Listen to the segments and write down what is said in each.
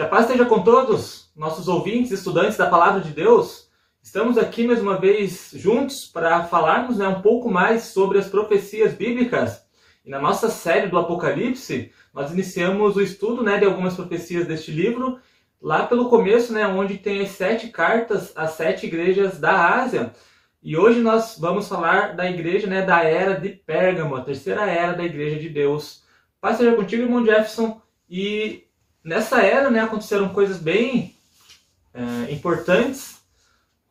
Que a paz esteja com todos, nossos ouvintes, estudantes da Palavra de Deus. Estamos aqui mais uma vez juntos para falarmos né, um pouco mais sobre as profecias bíblicas. E na nossa série do Apocalipse, nós iniciamos o estudo né, de algumas profecias deste livro, lá pelo começo, né, onde tem as sete cartas às sete igrejas da Ásia. E hoje nós vamos falar da igreja né, da era de Pérgamo, a terceira era da igreja de Deus. Paz seja contigo, irmão Jefferson, e nessa era, né, aconteceram coisas bem é, importantes,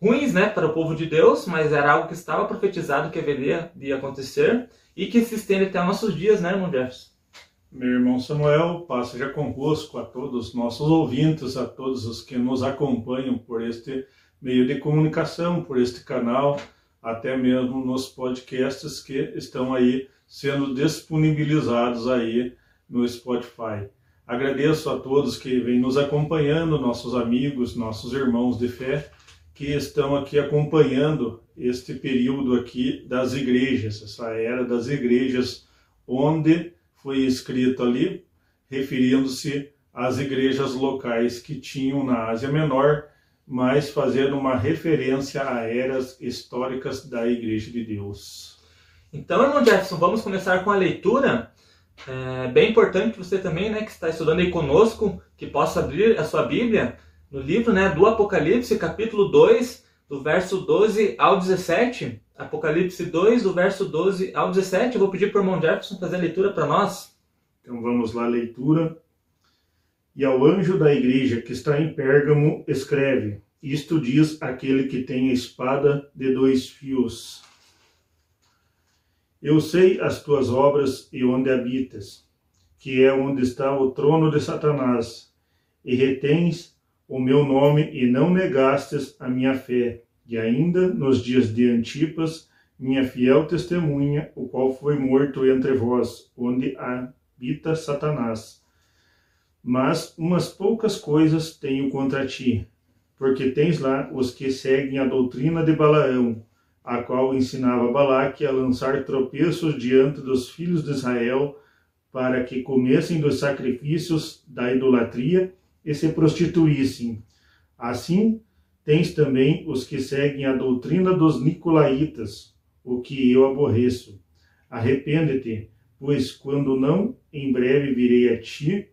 ruins, né, para o povo de Deus, mas era algo que estava profetizado que haveria de acontecer e que se estende até nossos dias, né, irmão Jefferson? Meu irmão Samuel, paz seja convosco a todos os nossos ouvintes, a todos os que nos acompanham por este meio de comunicação, por este canal, até mesmo nos podcasts que estão aí sendo disponibilizados aí no Spotify. Agradeço a todos que vêm nos acompanhando, nossos amigos, nossos irmãos de fé, que estão aqui acompanhando este período aqui das igrejas, essa era das igrejas, onde foi escrito ali, referindo-se às igrejas locais que tinham na Ásia Menor, mas fazendo uma referência a eras históricas da Igreja de Deus. Então, irmão Jefferson, vamos começar com a leitura é bem importante você também, né, que está estudando aí conosco, que possa abrir a sua Bíblia no livro, né, do Apocalipse, capítulo 2, do verso 12 ao 17. Apocalipse 2, do verso 12 ao 17. Eu vou pedir para o irmão Jefferson fazer a leitura para nós. Então vamos lá, leitura. E ao anjo da igreja que está em Pérgamo, escreve: Isto diz aquele que tem a espada de dois fios. Eu sei as tuas obras e onde habitas, que é onde está o trono de Satanás, e retens o meu nome e não negastes a minha fé, e ainda nos dias de Antipas, minha fiel testemunha, o qual foi morto entre vós, onde habita Satanás. Mas umas poucas coisas tenho contra ti, porque tens lá os que seguem a doutrina de Balaão, a qual ensinava Balaque a lançar tropeços diante dos filhos de Israel, para que comessem dos sacrifícios da idolatria e se prostituíssem. Assim, tens também os que seguem a doutrina dos nicolaítas, o que eu aborreço. Arrepende-te, pois quando não, em breve virei a ti,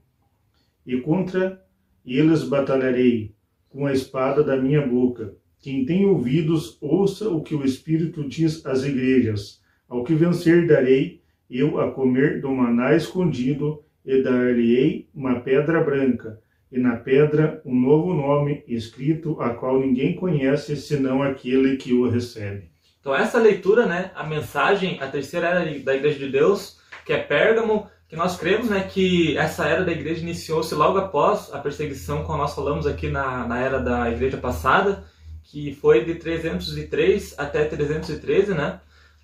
e contra eles batalharei com a espada da minha boca quem tem ouvidos, ouça o que o Espírito diz às igrejas. Ao que vencer, darei eu a comer do maná escondido, e dar-lhe-ei uma pedra branca, e na pedra um novo nome escrito, a qual ninguém conhece, senão aquele que o recebe. Então essa leitura, né, a mensagem, a terceira era da Igreja de Deus, que é Pérgamo, que nós cremos né, que essa era da igreja iniciou-se logo após a perseguição, como nós falamos aqui na, na era da igreja passada, que foi de 303 até 313, né?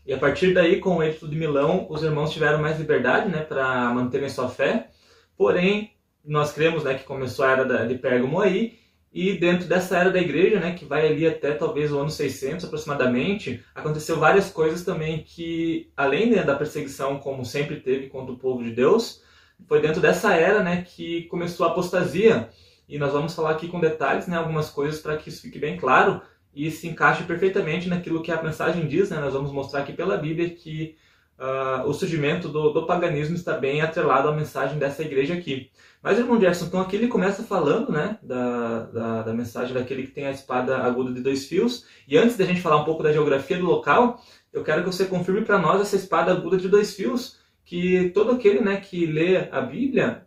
E a partir daí, com o Edito de Milão, os irmãos tiveram mais liberdade, né, para manterem sua fé. Porém, nós cremos, né, que começou a era de Pérgamo aí, e dentro dessa era da igreja, né, que vai ali até talvez o ano 600 aproximadamente, aconteceu várias coisas também que, além né, da perseguição, como sempre teve contra o povo de Deus, foi dentro dessa era, né, que começou a apostasia e nós vamos falar aqui com detalhes, né, algumas coisas para que isso fique bem claro e se encaixe perfeitamente naquilo que a mensagem diz. Né? Nós vamos mostrar aqui pela Bíblia que uh, o surgimento do, do, paganismo está bem atrelado à mensagem dessa igreja aqui. Mas, irmão Jefferson, então aqui ele começa falando né, da, da, da mensagem daquele que tem a espada aguda de dois fios. E antes da gente falar um pouco da geografia do local, eu quero que você confirme para nós essa espada aguda de dois fios, que todo aquele né, que lê a Bíblia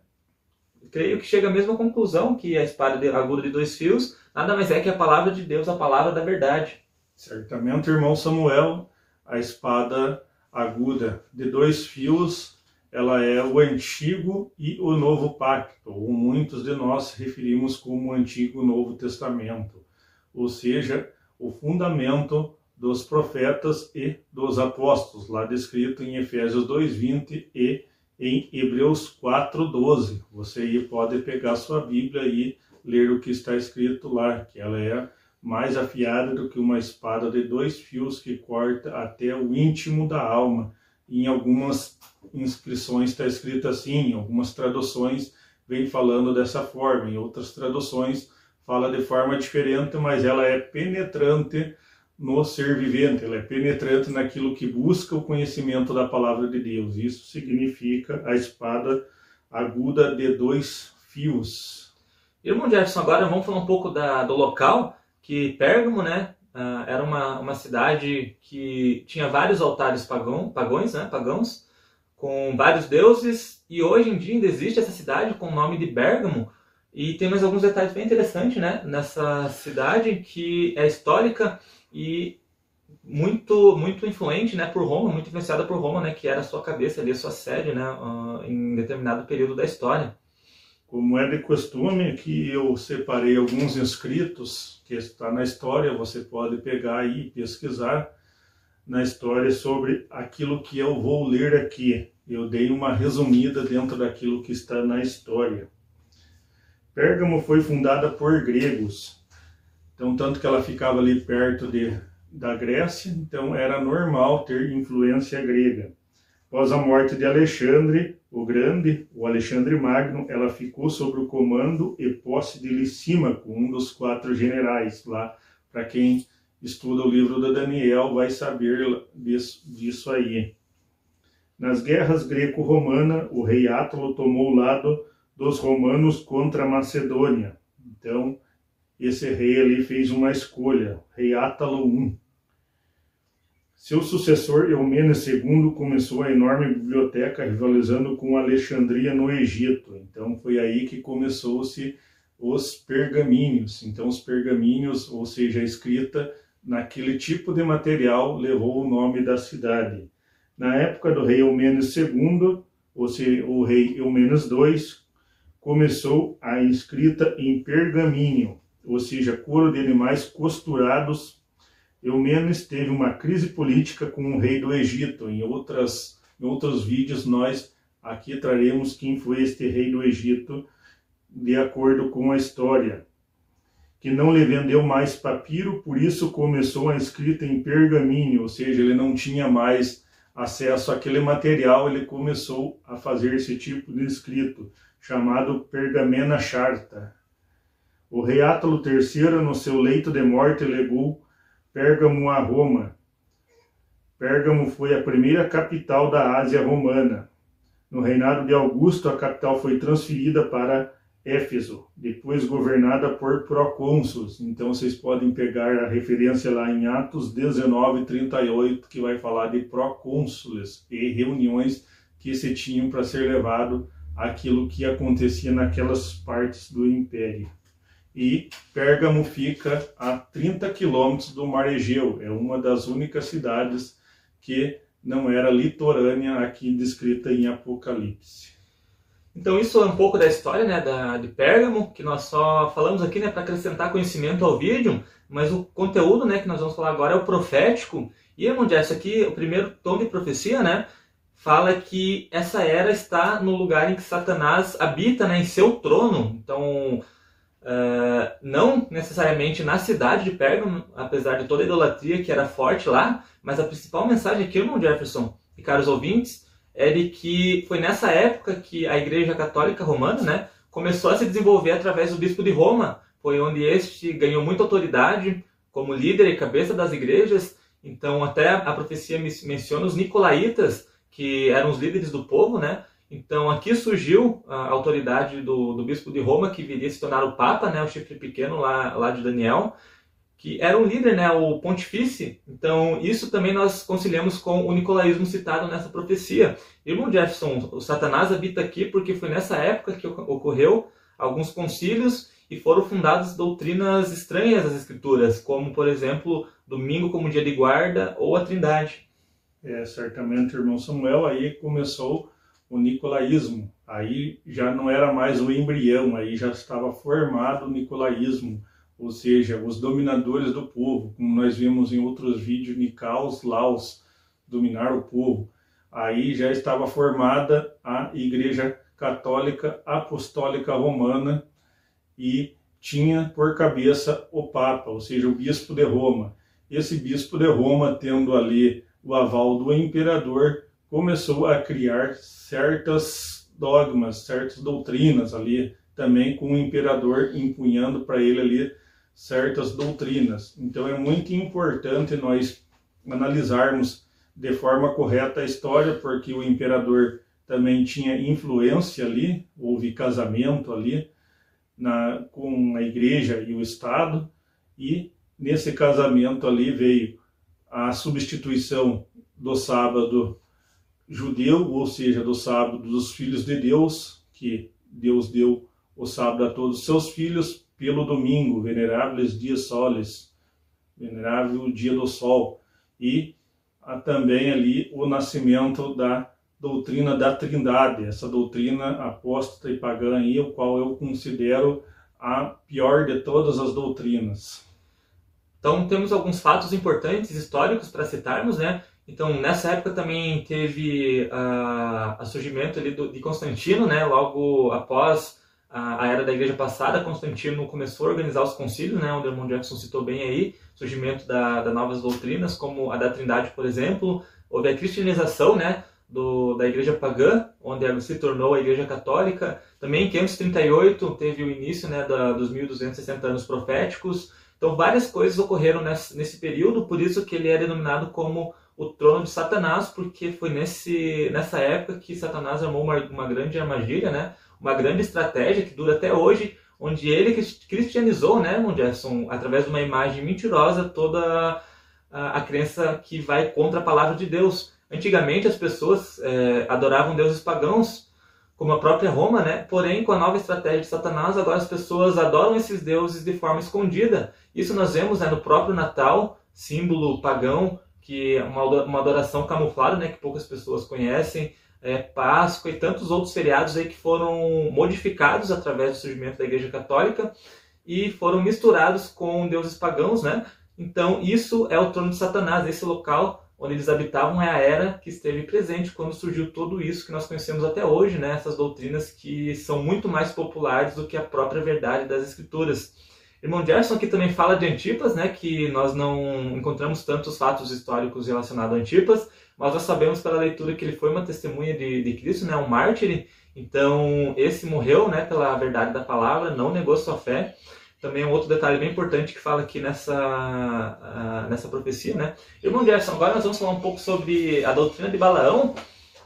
creio que chega à mesma conclusão que a espada aguda de dois fios nada mais é que a palavra de Deus, a palavra da verdade. Certamente, irmão Samuel, a espada aguda de dois fios, ela é o antigo e o novo pacto, ou muitos de nós referimos como antigo e novo testamento, ou seja, o fundamento dos profetas e dos apóstolos, lá descrito em Efésios 2:20 e em Hebreus 4:12. Você aí pode pegar sua Bíblia e ler o que está escrito lá, que ela é mais afiada do que uma espada de dois fios que corta até o íntimo da alma. Em algumas inscrições está escrito assim, em algumas traduções vem falando dessa forma. Em outras traduções fala de forma diferente, mas ela é penetrante no ser vivente, ela é penetrante naquilo que busca o conhecimento da palavra de Deus. Isso significa a espada aguda de dois fios. Irmão Jefferson, agora vamos falar um pouco da, do local, que Pérgamo, né, uh, era uma, uma cidade que tinha vários altares pagão, pagões, né, pagãos, com vários deuses, e hoje em dia ainda existe essa cidade com o nome de Pérgamo, e tem mais alguns detalhes bem interessantes né, nessa cidade, que é histórica e muito muito influente né, por Roma, muito influenciada por Roma, né, que era a sua cabeça ali, a sua sede né, uh, em determinado período da história. Como é de costume, que eu separei alguns escritos que está na história, você pode pegar aí e pesquisar na história sobre aquilo que eu vou ler aqui. Eu dei uma resumida dentro daquilo que está na história. Pérgamo foi fundada por gregos, então tanto que ela ficava ali perto de, da Grécia, então era normal ter influência grega. Após a morte de Alexandre o Grande, o Alexandre Magno, ela ficou sob o comando e posse de Licímaco, um dos quatro generais. Lá, para quem estuda o livro de Daniel, vai saber disso, disso aí. Nas guerras greco-romana, o rei Átalo tomou o lado dos romanos contra a Macedônia. Então, esse rei ali fez uma escolha, rei Átalo I. Seu sucessor, Eumenes II, começou a enorme biblioteca rivalizando com Alexandria no Egito. Então foi aí que começou-se os pergaminhos. Então os pergaminhos, ou seja, a escrita naquele tipo de material, levou o nome da cidade. Na época do rei Eumenes II, ou seja, o rei Eumenes II, começou a escrita em pergaminho, ou seja, couro de animais costurados Eumenes teve uma crise política com o rei do Egito. Em, outras, em outros vídeos, nós aqui traremos quem foi este rei do Egito, de acordo com a história. Que não lhe vendeu mais papiro, por isso começou a escrita em pergaminho, ou seja, ele não tinha mais acesso àquele material, ele começou a fazer esse tipo de escrito, chamado pergamena charta. O rei Átalo III, no seu leito de morte, legou Pérgamo a Roma. Pérgamo foi a primeira capital da Ásia romana. No reinado de Augusto, a capital foi transferida para Éfeso, depois governada por procônsulos. Então vocês podem pegar a referência lá em Atos 19, 38, que vai falar de procônsules e reuniões que se tinham para ser levado aquilo que acontecia naquelas partes do império e Pérgamo fica a 30 quilômetros do Mar Egeu. É uma das únicas cidades que não era litorânea aqui descrita em Apocalipse. Então isso é um pouco da história né, da, de Pérgamo, que nós só falamos aqui né, para acrescentar conhecimento ao vídeo, mas o conteúdo né, que nós vamos falar agora é o profético. E, irmão Jess, aqui o primeiro tom de profecia, né, fala que essa era está no lugar em que Satanás habita, né, em seu trono. Então, Uh, não necessariamente na cidade de Pérgamo, apesar de toda a idolatria que era forte lá, mas a principal mensagem aqui, irmão Jefferson e caros ouvintes, é de que foi nessa época que a Igreja Católica Romana né, começou a se desenvolver através do Bispo de Roma, foi onde este ganhou muita autoridade como líder e cabeça das igrejas. Então, até a profecia menciona os Nicolaitas, que eram os líderes do povo, né? Então aqui surgiu a autoridade do, do bispo de Roma, que viria se tornar o Papa, né, o chifre pequeno lá, lá de Daniel, que era um líder, né, o pontifício. Então isso também nós conciliamos com o nicolaísmo citado nessa profecia. Irmão Jefferson, o Satanás habita aqui porque foi nessa época que ocorreu alguns concílios e foram fundadas doutrinas estranhas às escrituras, como por exemplo, domingo como dia de guarda ou a Trindade. É, certamente, irmão Samuel, aí começou o nicolaísmo. Aí já não era mais o embrião, aí já estava formado o nicolaísmo, ou seja, os dominadores do povo, como nós vimos em outros vídeos, Nicaus, Laos, dominar o povo. Aí já estava formada a Igreja Católica Apostólica Romana e tinha por cabeça o Papa, ou seja, o Bispo de Roma. Esse Bispo de Roma, tendo ali o aval do imperador, começou a criar certas dogmas, certas doutrinas ali, também com o imperador empunhando para ele ali certas doutrinas. Então é muito importante nós analisarmos de forma correta a história, porque o imperador também tinha influência ali, houve casamento ali na, com a igreja e o Estado, e nesse casamento ali veio a substituição do sábado judeu, ou seja, do sábado dos filhos de Deus, que Deus deu o sábado a todos os seus filhos, pelo domingo, veneráveis dias soles, venerável dia do sol, e também ali o nascimento da doutrina da Trindade, essa doutrina apóstata e pagã aí, o qual eu considero a pior de todas as doutrinas. Então temos alguns fatos importantes históricos para citarmos, né? Então nessa época também teve o surgimento ali do, de Constantino, né? Logo após a, a, era da Igreja passada, Constantino começou a organizar os concílios, né? O irmão Jackson citou bem aí, surgimento da, da novas doutrinas, como a da Trindade, por exemplo. Houve a cristianização, né? Do, da igreja pagã, onde ela se tornou a igreja católica. Também em 538 teve o início né, da, dos 1260 anos proféticos. Então várias coisas ocorreram nesse, nesse período, por isso que ele é denominado como o trono de Satanás, porque foi nesse, nessa época que Satanás armou uma, uma grande armadilha, né? uma grande estratégia que dura até hoje, onde ele cristianizou, né, Jefferson, através de uma imagem mentirosa, toda a, a crença que vai contra a palavra de Deus. Antigamente as pessoas é, adoravam deuses pagãos, como a própria Roma, né? Porém, com a nova estratégia de Satanás, agora as pessoas adoram esses deuses de forma escondida. Isso nós vemos né, no próprio Natal, símbolo pagão, que é uma, adoração camuflada, né, que poucas pessoas conhecem é, Páscoa e tantos outros feriados aí que foram modificados através do surgimento da Igreja Católica e foram misturados com deuses pagãos, né? Então, isso é o trono de Satanás, esse local onde eles habitavam é a era que esteve presente quando surgiu tudo isso que nós conhecemos até hoje, né? Essas doutrinas que são muito mais populares do que a própria verdade das Escrituras. Irmão Gerson aqui também fala de Antipas, né? Que nós não encontramos tantos fatos históricos relacionados a Antipas, mas nós sabemos pela leitura que ele foi uma testemunha de, de Cristo, né, um mártir. Então, esse morreu né, pela verdade da palavra, não negou sua fé. Também um outro detalhe bem importante que fala aqui nessa, uh, nessa profecia. Né? Irmão Gerson, agora nós vamos falar um pouco sobre a doutrina de Balaão,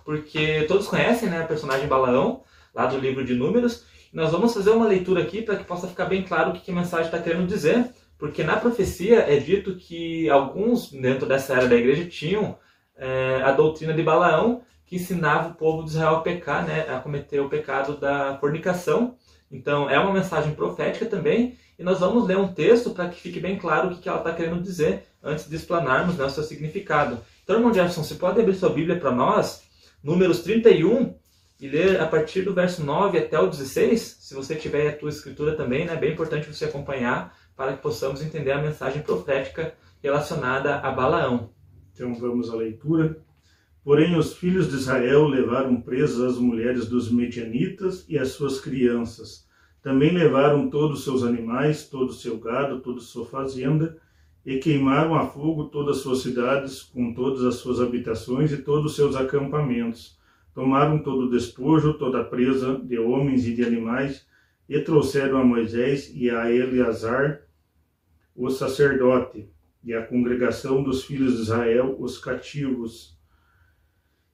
porque todos conhecem né, a personagem Balaão, lá do livro de Números. Nós vamos fazer uma leitura aqui para que possa ficar bem claro o que, a mensagem está querendo dizer, porque na profecia é dito que alguns dentro dessa era da igreja tinham é, a doutrina de Balaão, que ensinava o povo de Israel a pecar, né, a cometer o pecado da fornicação. Então, é uma mensagem profética também, e nós vamos ler um texto para que fique bem claro o que ela está querendo dizer, antes de explanarmos né, o seu significado. Então, irmão Jefferson, você pode abrir sua Bíblia para nós, Números 31, e ler a partir do verso 9 até o 16, se você tiver a tua escritura também, né, é bem importante você acompanhar, para que possamos entender a mensagem profética relacionada a Balaão. Então vamos à leitura. Porém, os filhos de Israel levaram presas as mulheres dos medianitas e as suas crianças. Também levaram todos os seus animais, todo o seu gado, toda a sua fazenda, e queimaram a fogo todas as suas cidades, com todas as suas habitações e todos os seus acampamentos. Tomaram todo o despojo, toda a presa de homens e de animais, e trouxeram a Moisés e a Eleazar, o sacerdote, e a congregação dos filhos de Israel, os cativos,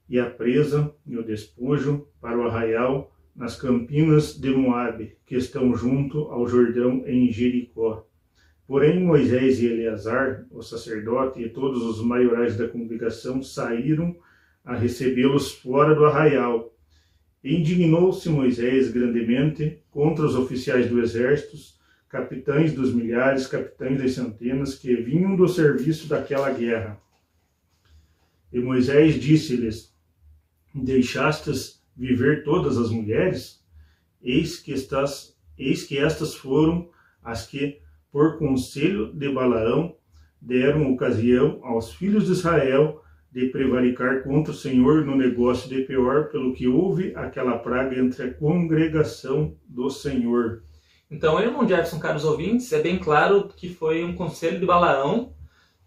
e a presa e o despojo para o arraial nas campinas de Moabe, que estão junto ao Jordão em Jericó. Porém Moisés e Eleazar, o sacerdote, e todos os maiorais da congregação saíram a recebê-los fora do arraial. Indignou-se Moisés grandemente contra os oficiais do exército capitães dos milhares, capitães das centenas, que vinham do serviço daquela guerra. E Moisés disse-lhes: Deixastes viver todas as mulheres? Eis que estas, eis que estas foram as que, por conselho de Balaão, deram ocasião aos filhos de Israel de prevaricar contra o Senhor no negócio de Peor, pelo que houve aquela praga entre a congregação do Senhor. Então, irmão Jefferson, caros ouvintes, é bem claro que foi um conselho de Balaão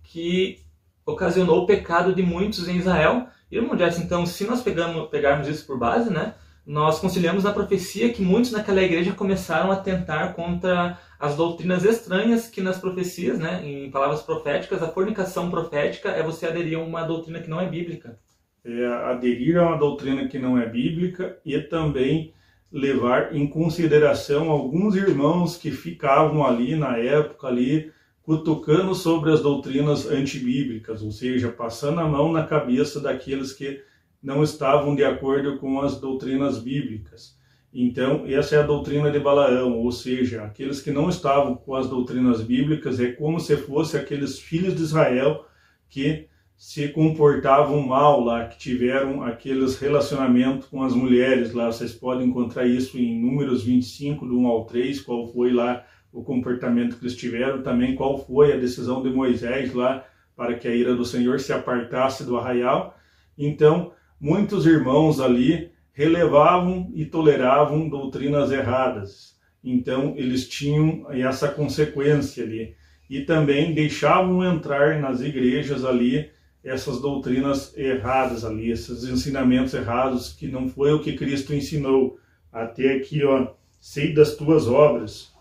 que ocasionou o pecado de muitos em Israel. Irmão Jefferson, então, se nós pegamos, pegarmos isso por base, né, nós conciliamos na profecia que muitos naquela igreja começaram a tentar contra as doutrinas estranhas que nas profecias, né, em palavras proféticas, a fornicação profética é você aderir a uma doutrina que não é bíblica. É aderir a uma doutrina que não é bíblica e também levar em consideração alguns irmãos que ficavam ali na época ali cutucando sobre as doutrinas antibíblicas, ou seja, passando a mão na cabeça daqueles que não estavam de acordo com as doutrinas bíblicas. Então, essa é a doutrina de Balaão, ou seja, aqueles que não estavam com as doutrinas bíblicas é como se fosse aqueles filhos de Israel que se comportavam mal lá, que tiveram aqueles relacionamentos com as mulheres lá. Vocês podem encontrar isso em Números 25, do 1 ao 3, qual foi lá o comportamento que eles tiveram, também qual foi a decisão de Moisés lá para que a ira do Senhor se apartasse do arraial. Então, muitos irmãos ali relevavam e toleravam doutrinas erradas. Então, eles tinham essa consequência ali. E também deixavam entrar nas igrejas ali essas doutrinas erradas ali, esses ensinamentos errados que não foi o que Cristo ensinou. Até aqui, ó, sei das tuas obras,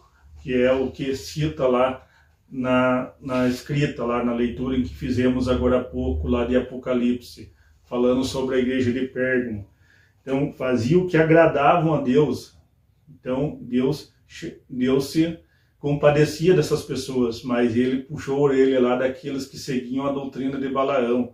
que é o que cita lá na, na escrita, lá na leitura em que fizemos agora há pouco, lá de Apocalipse falando sobre a igreja de Pérgamo. Então, fazia o que agradavam a Deus. Então, Deus, Deus se compadecia dessas pessoas, mas ele puxou a orelha lá daqueles que seguiam a doutrina de Balaão.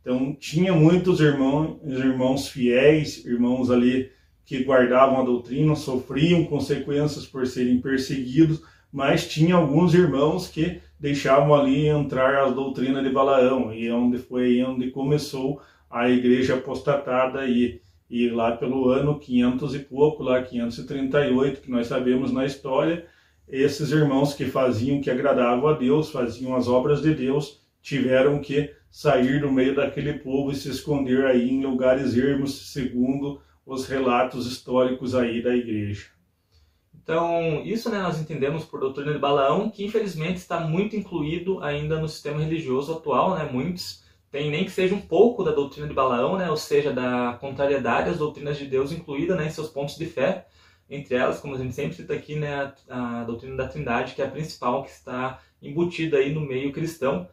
Então, tinha muitos irmãos, irmãos fiéis, irmãos ali que guardavam a doutrina, sofriam consequências por serem perseguidos, mas tinha alguns irmãos que deixavam ali entrar a doutrina de Balaão, e é onde foi onde começou a igreja apostatada e, e lá pelo ano 500 e pouco, lá 538, que nós sabemos na história, esses irmãos que faziam que agradavam a Deus, faziam as obras de Deus, tiveram que sair do meio daquele povo e se esconder aí em lugares ermos, segundo os relatos históricos aí da igreja. Então, isso né, nós entendemos por doutrina de Balaão, que infelizmente está muito incluído ainda no sistema religioso atual, né? Muitos tem nem que seja um pouco da doutrina de Balaão, né, ou seja, da contrariedade às doutrinas de Deus incluída né, em seus pontos de fé, entre elas, como a gente sempre cita aqui, né, a, a doutrina da Trindade, que é a principal que está embutida aí no meio cristão.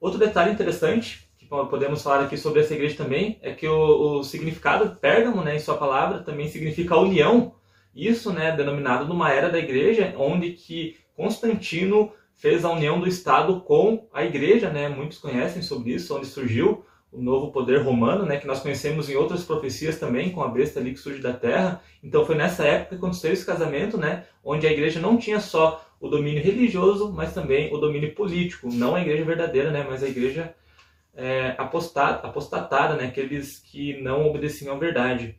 Outro detalhe interessante que podemos falar aqui sobre essa igreja também é que o, o significado Pérgamo, né, em sua palavra, também significa união. Isso, né, denominado numa era da igreja onde que Constantino fez a união do Estado com a Igreja, né? Muitos conhecem sobre isso, onde surgiu o novo poder romano, né? Que nós conhecemos em outras profecias também, com a besta ali que surge da terra. Então foi nessa época que aconteceu esse casamento, né? Onde a Igreja não tinha só o domínio religioso, mas também o domínio político. Não a Igreja verdadeira, né? Mas a Igreja é, apostatada, né? Aqueles que não obedeciam à verdade.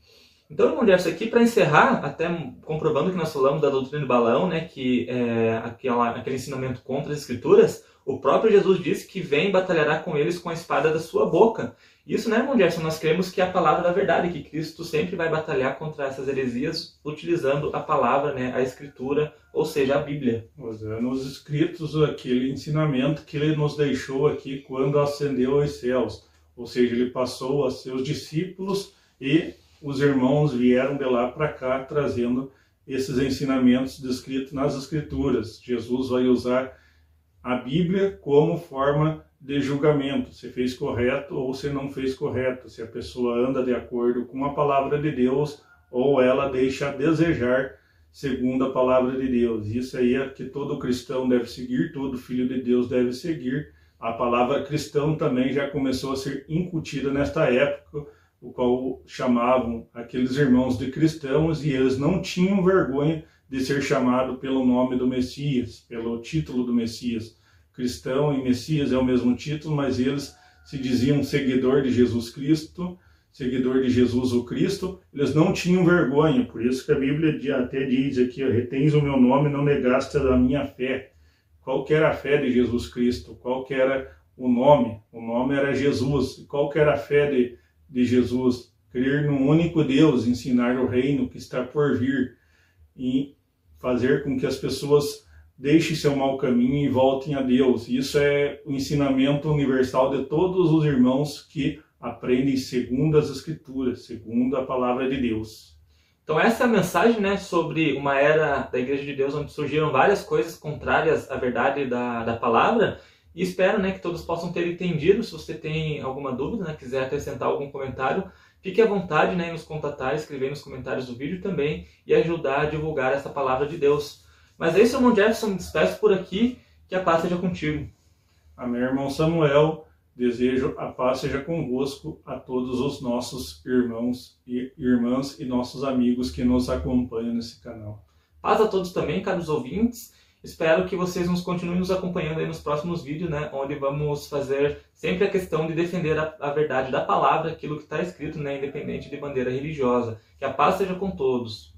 Então, irmão Jefferson, aqui para encerrar, até comprovando que nós falamos da doutrina de Balão, né, que é aquela, aquele ensinamento contra as escrituras, o próprio Jesus disse que vem e batalhará com eles com a espada da sua boca. Isso, né, irmão Jefferson, nós cremos que é a palavra da verdade, que Cristo sempre vai batalhar contra essas heresias utilizando a palavra, né, a escritura, ou seja, a Bíblia. Usando os escritos, aquele ensinamento que ele nos deixou aqui quando ascendeu aos céus. Ou seja, ele passou a seus discípulos e os irmãos vieram de lá para cá trazendo esses ensinamentos descritos nas Escrituras. Jesus vai usar a Bíblia como forma de julgamento, se fez correto ou se não fez correto, se a pessoa anda de acordo com a palavra de Deus ou ela deixa a desejar segundo a palavra de Deus. Isso aí é que todo cristão deve seguir, todo filho de Deus deve seguir. A palavra cristão também já começou a ser incutida nesta época o qual chamavam aqueles irmãos de cristãos e eles não tinham vergonha de ser chamado pelo nome do Messias, pelo título do Messias. Cristão e Messias é o mesmo título, mas eles se diziam seguidor de Jesus Cristo, seguidor de Jesus o Cristo, eles não tinham vergonha, por isso que a Bíblia até diz aqui, retens o meu nome, não negaste a minha fé. Qual era a fé de Jesus Cristo? Qual era o nome? O nome era Jesus. Qual era a fé de de Jesus, crer no único Deus, ensinar o reino que está por vir e fazer com que as pessoas deixem seu mau caminho e voltem a Deus. Isso é o ensinamento universal de todos os irmãos que aprendem segundo as Escrituras, segundo a palavra de Deus. Então essa é a mensagem né, sobre uma era da Igreja de Deus onde surgiram várias coisas contrárias à verdade da, da palavra e espero né, que todos possam ter entendido. Se você tem alguma dúvida, né, quiser acrescentar algum comentário, fique à vontade né, em nos contatar, escrever nos comentários do vídeo também e ajudar a divulgar essa palavra de Deus. Mas é isso, irmão Jefferson, me despeço por aqui, que a paz seja contigo. Amém, irmão Samuel. Desejo a paz seja convosco a todos os nossos irmãos e irmãs e nossos amigos que nos acompanham nesse canal. Paz a todos também, caros ouvintes. Espero que vocês nos continuem nos acompanhando aí nos próximos vídeos, né? Onde vamos fazer sempre a questão de defender a, a verdade da palavra, aquilo que está escrito, né? Independente de bandeira religiosa. Que a paz seja com todos.